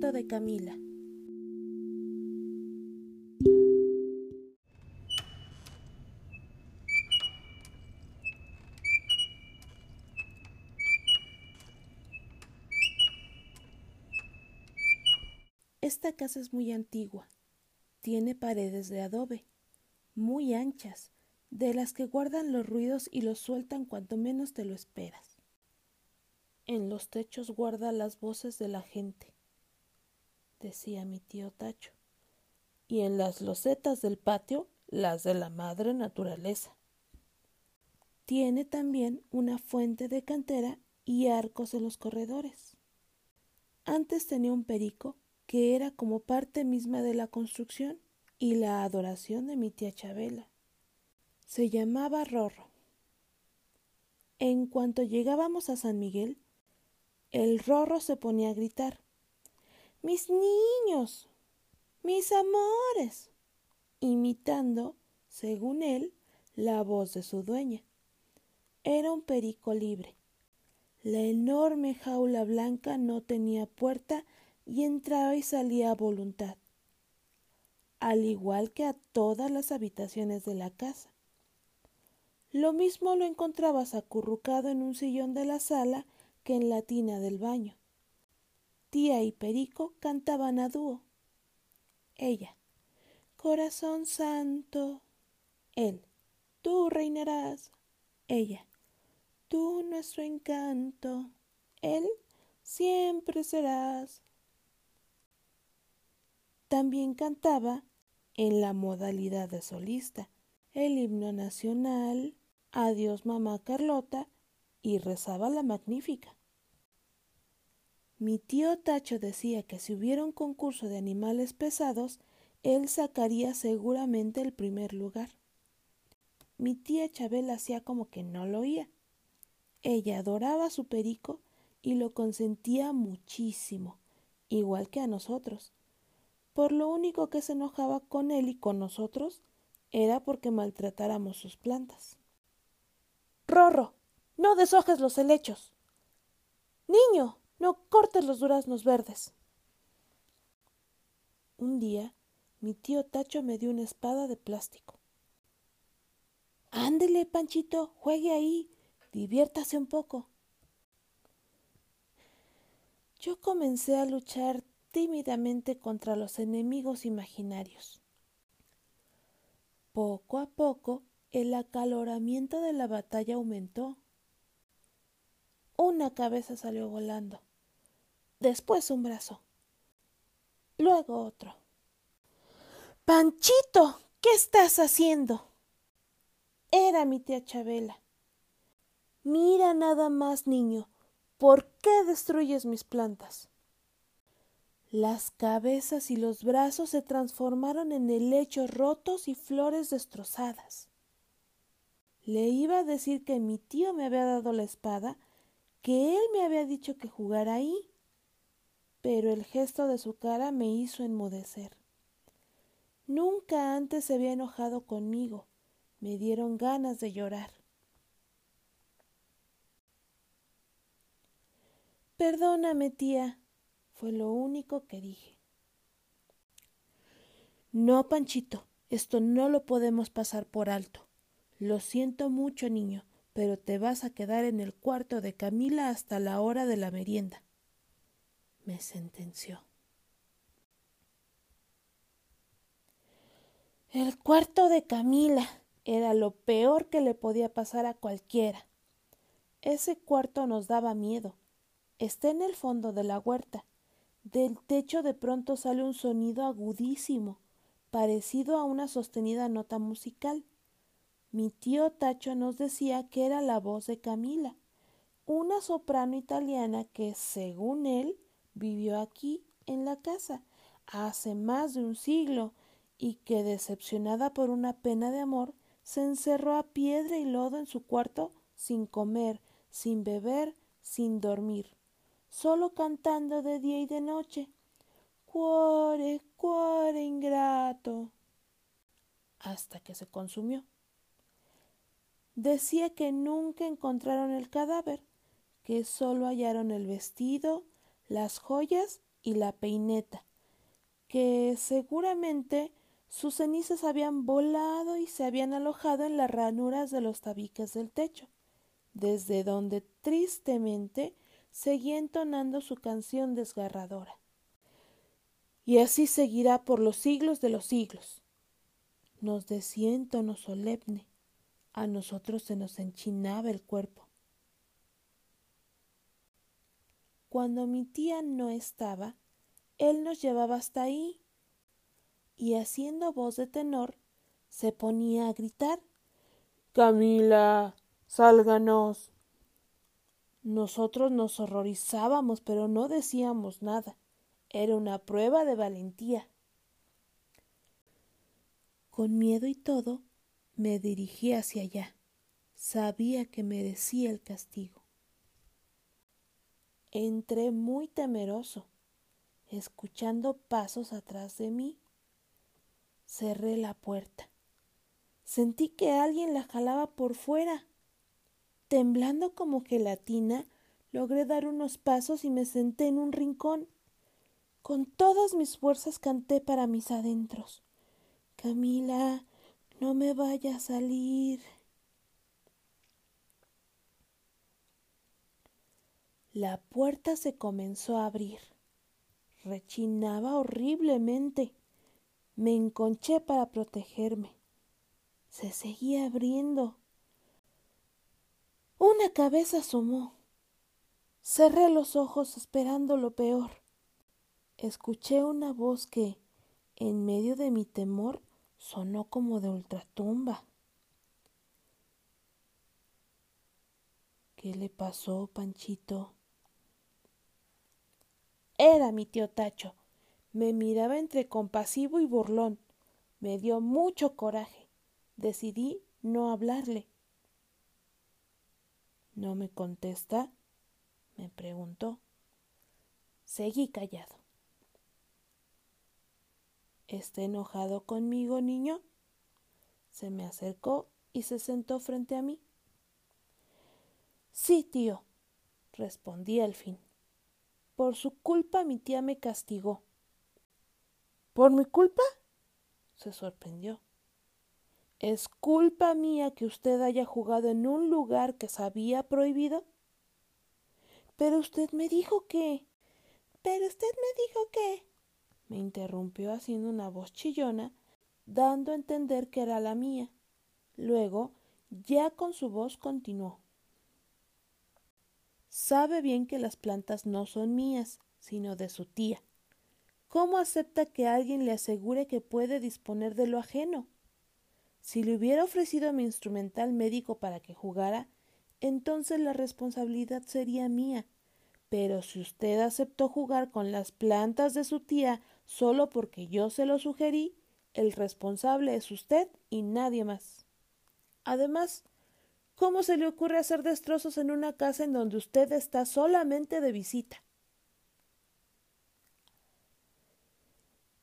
de Camila. Esta casa es muy antigua. Tiene paredes de adobe, muy anchas, de las que guardan los ruidos y los sueltan cuanto menos te lo esperas. En los techos guarda las voces de la gente, decía mi tío Tacho, y en las losetas del patio las de la madre naturaleza. Tiene también una fuente de cantera y arcos en los corredores. Antes tenía un perico que era como parte misma de la construcción y la adoración de mi tía Chabela. Se llamaba Rorro. En cuanto llegábamos a San Miguel, el Rorro se ponía a gritar Mis niños. mis amores. imitando, según él, la voz de su dueña. Era un perico libre. La enorme jaula blanca no tenía puerta y entraba y salía a voluntad, al igual que a todas las habitaciones de la casa. Lo mismo lo encontrabas acurrucado en un sillón de la sala que en la tina del baño. Tía y Perico cantaban a dúo. Ella, Corazón Santo. Él, tú reinarás. Ella, tú nuestro encanto. Él, siempre serás. También cantaba, en la modalidad de solista, el himno nacional, Adiós mamá Carlota, y rezaba la magnífica. Mi tío Tacho decía que si hubiera un concurso de animales pesados, él sacaría seguramente el primer lugar. Mi tía Chabel hacía como que no lo oía. Ella adoraba a su perico y lo consentía muchísimo, igual que a nosotros por lo único que se enojaba con él y con nosotros era porque maltratáramos sus plantas. Rorro, no deshojes los helechos. Niño, no cortes los duraznos verdes. Un día mi tío Tacho me dio una espada de plástico. Ándele, Panchito, juegue ahí, diviértase un poco. Yo comencé a luchar tímidamente contra los enemigos imaginarios. Poco a poco el acaloramiento de la batalla aumentó. Una cabeza salió volando, después un brazo, luego otro. Panchito, ¿qué estás haciendo? Era mi tía Chabela. Mira nada más, niño, ¿por qué destruyes mis plantas? Las cabezas y los brazos se transformaron en helechos rotos y flores destrozadas. Le iba a decir que mi tío me había dado la espada, que él me había dicho que jugara ahí, pero el gesto de su cara me hizo enmudecer. Nunca antes se había enojado conmigo. Me dieron ganas de llorar. Perdóname, tía, fue lo único que dije. No, Panchito, esto no lo podemos pasar por alto. Lo siento mucho, niño, pero te vas a quedar en el cuarto de Camila hasta la hora de la merienda. Me sentenció. El cuarto de Camila era lo peor que le podía pasar a cualquiera. Ese cuarto nos daba miedo. Está en el fondo de la huerta del techo de pronto sale un sonido agudísimo, parecido a una sostenida nota musical. Mi tío Tacho nos decía que era la voz de Camila, una soprano italiana que, según él, vivió aquí en la casa hace más de un siglo y que, decepcionada por una pena de amor, se encerró a piedra y lodo en su cuarto sin comer, sin beber, sin dormir solo cantando de día y de noche. Cuore, cuore ingrato. hasta que se consumió. Decía que nunca encontraron el cadáver, que solo hallaron el vestido, las joyas y la peineta, que seguramente sus cenizas habían volado y se habían alojado en las ranuras de los tabiques del techo, desde donde tristemente seguía entonando su canción desgarradora. Y así seguirá por los siglos de los siglos. Nos decía en tono solemne. A nosotros se nos enchinaba el cuerpo. Cuando mi tía no estaba, él nos llevaba hasta ahí y haciendo voz de tenor se ponía a gritar Camila, sálganos. Nosotros nos horrorizábamos, pero no decíamos nada. Era una prueba de valentía. Con miedo y todo, me dirigí hacia allá. Sabía que merecía el castigo. Entré muy temeroso, escuchando pasos atrás de mí. Cerré la puerta. Sentí que alguien la jalaba por fuera. Temblando como gelatina, logré dar unos pasos y me senté en un rincón. Con todas mis fuerzas canté para mis adentros. Camila, no me vaya a salir. La puerta se comenzó a abrir. Rechinaba horriblemente. Me enconché para protegerme. Se seguía abriendo. Una cabeza asomó. Cerré los ojos esperando lo peor. Escuché una voz que, en medio de mi temor, sonó como de ultratumba. ¿Qué le pasó, Panchito? Era mi tío Tacho. Me miraba entre compasivo y burlón. Me dio mucho coraje. Decidí no hablarle. ¿No me contesta? me preguntó. Seguí callado. ¿Está enojado conmigo, niño? Se me acercó y se sentó frente a mí. Sí, tío, respondí al fin. Por su culpa mi tía me castigó. ¿Por mi culpa? se sorprendió. ¿Es culpa mía que usted haya jugado en un lugar que sabía prohibido? Pero usted me dijo que. Pero usted me dijo que. me interrumpió haciendo una voz chillona, dando a entender que era la mía. Luego, ya con su voz continuó. Sabe bien que las plantas no son mías, sino de su tía. ¿Cómo acepta que alguien le asegure que puede disponer de lo ajeno? Si le hubiera ofrecido mi instrumental médico para que jugara, entonces la responsabilidad sería mía. Pero si usted aceptó jugar con las plantas de su tía solo porque yo se lo sugerí, el responsable es usted y nadie más. Además, ¿cómo se le ocurre hacer destrozos en una casa en donde usted está solamente de visita?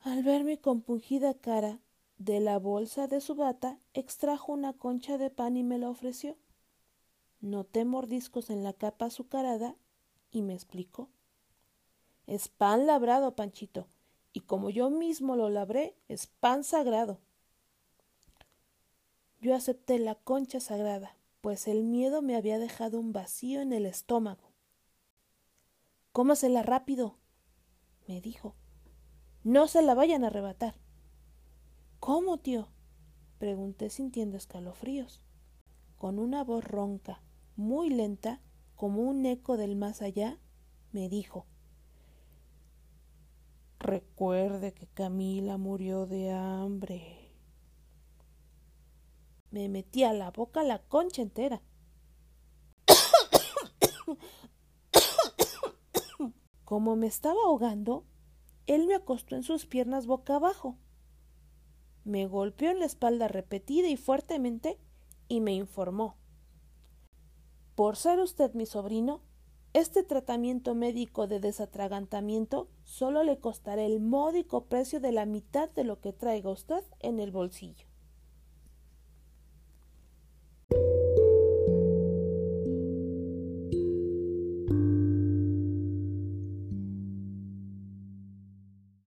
Al ver mi compungida cara, de la bolsa de su bata extrajo una concha de pan y me la ofreció. Noté mordiscos en la capa azucarada y me explicó. Es pan labrado, Panchito, y como yo mismo lo labré, es pan sagrado. Yo acepté la concha sagrada, pues el miedo me había dejado un vacío en el estómago. Cómasela rápido, me dijo. No se la vayan a arrebatar. ¿Cómo, tío? pregunté sintiendo escalofríos. Con una voz ronca, muy lenta, como un eco del más allá, me dijo Recuerde que Camila murió de hambre. Me metí a la boca la concha entera. Como me estaba ahogando, él me acostó en sus piernas boca abajo me golpeó en la espalda repetida y fuertemente y me informó. Por ser usted mi sobrino, este tratamiento médico de desatragantamiento solo le costará el módico precio de la mitad de lo que traiga usted en el bolsillo.